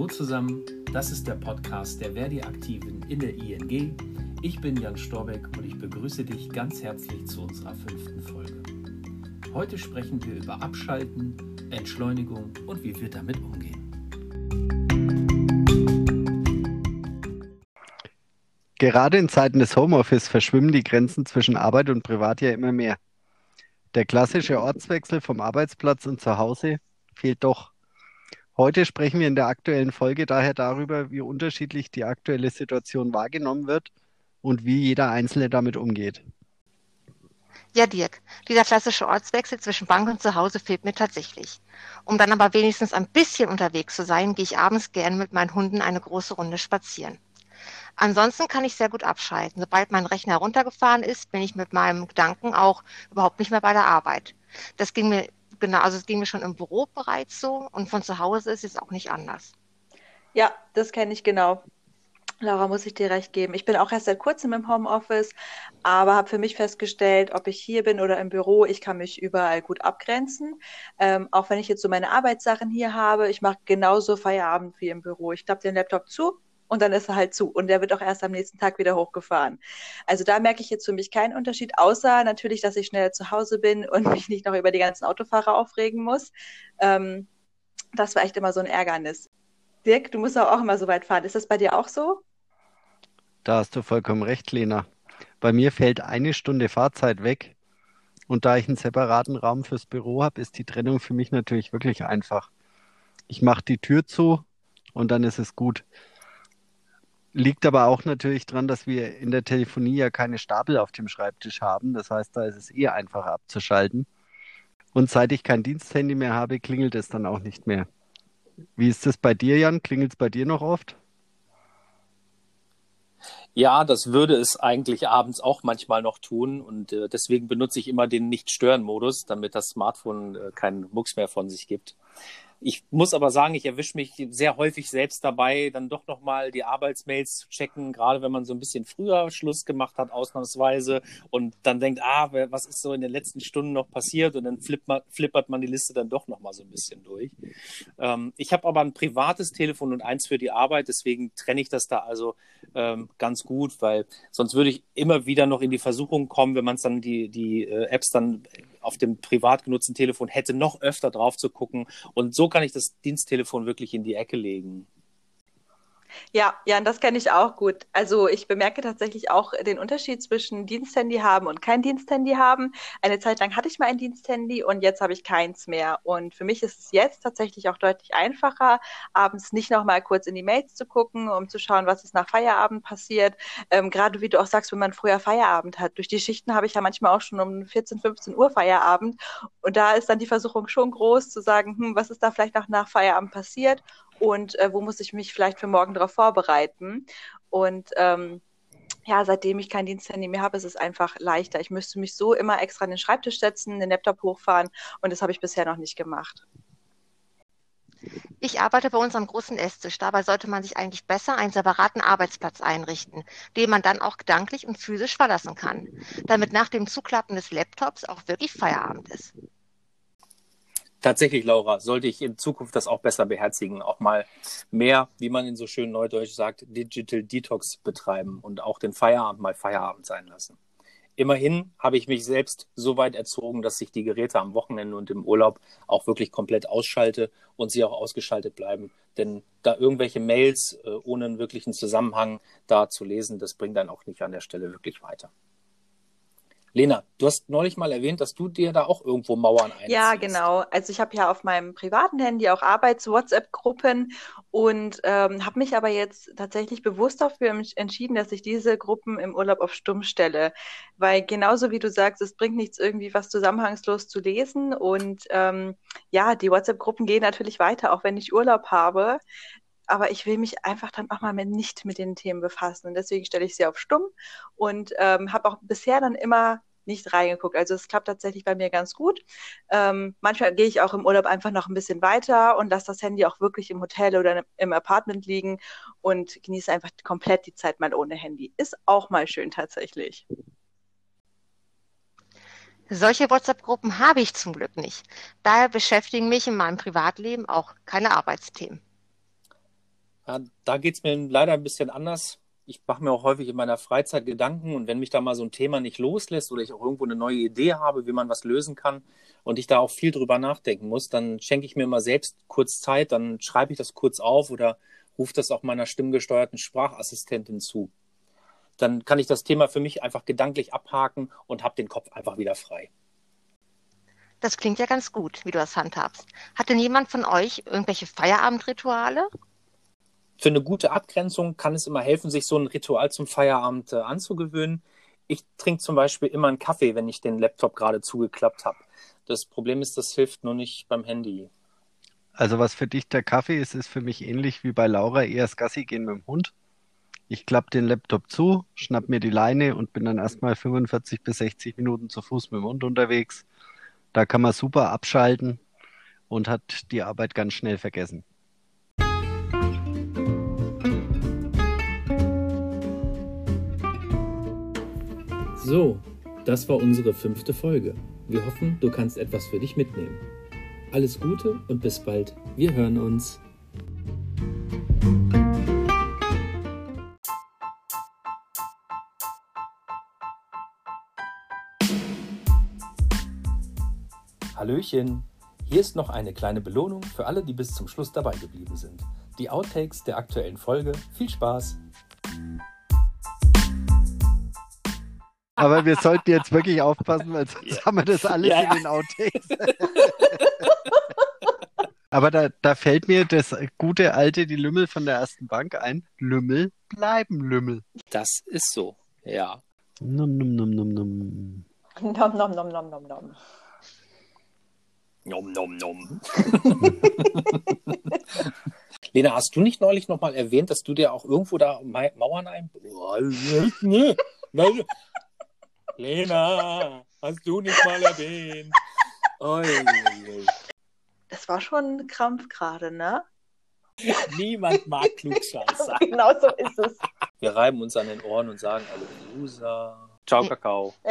Hallo zusammen, das ist der Podcast der Verdi-Aktiven in der ING. Ich bin Jan Storbeck und ich begrüße dich ganz herzlich zu unserer fünften Folge. Heute sprechen wir über Abschalten, Entschleunigung und wie wir damit umgehen. Gerade in Zeiten des Homeoffice verschwimmen die Grenzen zwischen Arbeit und Privat ja immer mehr. Der klassische Ortswechsel vom Arbeitsplatz und zu Hause fehlt doch. Heute sprechen wir in der aktuellen Folge daher darüber, wie unterschiedlich die aktuelle Situation wahrgenommen wird und wie jeder Einzelne damit umgeht. Ja, Dirk, dieser klassische Ortswechsel zwischen Bank und Zuhause fehlt mir tatsächlich. Um dann aber wenigstens ein bisschen unterwegs zu sein, gehe ich abends gerne mit meinen Hunden eine große Runde spazieren. Ansonsten kann ich sehr gut abschalten. Sobald mein Rechner runtergefahren ist, bin ich mit meinem Gedanken auch überhaupt nicht mehr bei der Arbeit. Das ging mir genau, also es ging mir schon im Büro bereits so und von zu Hause ist es auch nicht anders. Ja, das kenne ich genau. Laura, muss ich dir recht geben. Ich bin auch erst seit kurzem im Homeoffice, aber habe für mich festgestellt, ob ich hier bin oder im Büro, ich kann mich überall gut abgrenzen. Ähm, auch wenn ich jetzt so meine Arbeitssachen hier habe, ich mache genauso Feierabend wie im Büro. Ich klappe den Laptop zu, und dann ist er halt zu. Und der wird auch erst am nächsten Tag wieder hochgefahren. Also da merke ich jetzt für mich keinen Unterschied, außer natürlich, dass ich schneller zu Hause bin und mich nicht noch über die ganzen Autofahrer aufregen muss. Ähm, das war echt immer so ein Ärgernis. Dirk, du musst auch immer so weit fahren. Ist das bei dir auch so? Da hast du vollkommen recht, Lena. Bei mir fällt eine Stunde Fahrzeit weg. Und da ich einen separaten Raum fürs Büro habe, ist die Trennung für mich natürlich wirklich einfach. Ich mache die Tür zu und dann ist es gut. Liegt aber auch natürlich daran, dass wir in der Telefonie ja keine Stapel auf dem Schreibtisch haben. Das heißt, da ist es eher einfacher abzuschalten. Und seit ich kein Diensthandy mehr habe, klingelt es dann auch nicht mehr. Wie ist das bei dir, Jan? Klingelt es bei dir noch oft? Ja, das würde es eigentlich abends auch manchmal noch tun und äh, deswegen benutze ich immer den Nicht-Stören-Modus, damit das Smartphone äh, keinen Mucks mehr von sich gibt. Ich muss aber sagen, ich erwische mich sehr häufig selbst dabei, dann doch nochmal die Arbeitsmails zu checken, gerade wenn man so ein bisschen früher Schluss gemacht hat, ausnahmsweise, und dann denkt, ah, was ist so in den letzten Stunden noch passiert? Und dann flippert, man die Liste dann doch nochmal so ein bisschen durch. Ähm, ich habe aber ein privates Telefon und eins für die Arbeit, deswegen trenne ich das da also ähm, ganz gut, weil sonst würde ich immer wieder noch in die Versuchung kommen, wenn man es dann die, die äh, Apps dann auf dem privat genutzten Telefon hätte, noch öfter drauf zu gucken. Und so kann ich das Diensttelefon wirklich in die Ecke legen. Ja, ja, das kenne ich auch gut. Also ich bemerke tatsächlich auch den Unterschied zwischen Diensthandy haben und kein Diensthandy haben. Eine Zeit lang hatte ich mal ein Diensthandy und jetzt habe ich keins mehr. Und für mich ist es jetzt tatsächlich auch deutlich einfacher, abends nicht noch mal kurz in die Mails zu gucken, um zu schauen, was ist nach Feierabend passiert. Ähm, Gerade wie du auch sagst, wenn man früher Feierabend hat. Durch die Schichten habe ich ja manchmal auch schon um 14, 15 Uhr Feierabend. Und da ist dann die Versuchung schon groß zu sagen, hm, was ist da vielleicht noch nach Feierabend passiert? Und äh, wo muss ich mich vielleicht für morgen darauf vorbereiten. Und ähm, ja, seitdem ich kein Diensthandy mehr habe, ist es einfach leichter. Ich müsste mich so immer extra an den Schreibtisch setzen, den Laptop hochfahren und das habe ich bisher noch nicht gemacht. Ich arbeite bei uns am großen Esstisch. Dabei sollte man sich eigentlich besser einen separaten Arbeitsplatz einrichten, den man dann auch gedanklich und physisch verlassen kann, damit nach dem Zuklappen des Laptops auch wirklich Feierabend ist. Tatsächlich, Laura, sollte ich in Zukunft das auch besser beherzigen, auch mal mehr, wie man in so schön Neudeutsch sagt, Digital Detox betreiben und auch den Feierabend mal Feierabend sein lassen. Immerhin habe ich mich selbst so weit erzogen, dass ich die Geräte am Wochenende und im Urlaub auch wirklich komplett ausschalte und sie auch ausgeschaltet bleiben. Denn da irgendwelche Mails äh, ohne einen wirklichen Zusammenhang da zu lesen, das bringt dann auch nicht an der Stelle wirklich weiter. Lena, du hast neulich mal erwähnt, dass du dir da auch irgendwo Mauern einziehst. Ja, genau. Also ich habe ja auf meinem privaten Handy auch Arbeits-WhatsApp-Gruppen und ähm, habe mich aber jetzt tatsächlich bewusst dafür entschieden, dass ich diese Gruppen im Urlaub auf Stumm stelle. Weil genauso wie du sagst, es bringt nichts irgendwie was zusammenhangslos zu lesen. Und ähm, ja, die WhatsApp-Gruppen gehen natürlich weiter, auch wenn ich Urlaub habe aber ich will mich einfach dann auch mal mit, nicht mit den Themen befassen. Und deswegen stelle ich sie auf stumm und ähm, habe auch bisher dann immer nicht reingeguckt. Also es klappt tatsächlich bei mir ganz gut. Ähm, manchmal gehe ich auch im Urlaub einfach noch ein bisschen weiter und lasse das Handy auch wirklich im Hotel oder im Apartment liegen und genieße einfach komplett die Zeit mal ohne Handy. Ist auch mal schön tatsächlich. Solche WhatsApp-Gruppen habe ich zum Glück nicht. Daher beschäftigen mich in meinem Privatleben auch keine Arbeitsthemen. Ja, da geht es mir leider ein bisschen anders. Ich mache mir auch häufig in meiner Freizeit Gedanken und wenn mich da mal so ein Thema nicht loslässt oder ich auch irgendwo eine neue Idee habe, wie man was lösen kann und ich da auch viel drüber nachdenken muss, dann schenke ich mir mal selbst kurz Zeit, dann schreibe ich das kurz auf oder rufe das auch meiner stimmgesteuerten Sprachassistentin zu. Dann kann ich das Thema für mich einfach gedanklich abhaken und habe den Kopf einfach wieder frei. Das klingt ja ganz gut, wie du das handhabst. Hat denn jemand von euch irgendwelche Feierabendrituale? Für eine gute Abgrenzung kann es immer helfen, sich so ein Ritual zum Feierabend äh, anzugewöhnen. Ich trinke zum Beispiel immer einen Kaffee, wenn ich den Laptop gerade zugeklappt habe. Das Problem ist, das hilft nur nicht beim Handy. Also was für dich der Kaffee ist, ist für mich ähnlich wie bei Laura eher das Gassi gehen mit dem Hund. Ich klappe den Laptop zu, schnapp mir die Leine und bin dann erstmal 45 bis 60 Minuten zu Fuß mit dem Hund unterwegs. Da kann man super abschalten und hat die Arbeit ganz schnell vergessen. So, das war unsere fünfte Folge. Wir hoffen, du kannst etwas für dich mitnehmen. Alles Gute und bis bald. Wir hören uns. Hallöchen! Hier ist noch eine kleine Belohnung für alle, die bis zum Schluss dabei geblieben sind. Die Outtakes der aktuellen Folge. Viel Spaß! Aber wir sollten jetzt wirklich aufpassen, weil sonst ja. haben wir das alles ja. in den Outtakes. Aber da, da fällt mir das gute alte, die Lümmel von der ersten Bank ein. Lümmel bleiben Lümmel. Das ist so, ja. Num, num, num, num, num. Nom, nom, nom, nom, nom, nom. Nom, nom, nom. Lena, hast du nicht neulich nochmal erwähnt, dass du dir auch irgendwo da Mauern ein... Lena, hast du nicht mal erwähnt? Oi, oi. Das war schon ein Krampf gerade, ne? Niemand mag Klugscheißer. genau so ist es. Wir reiben uns an den Ohren und sagen alle Loser. Ciao, Kakao.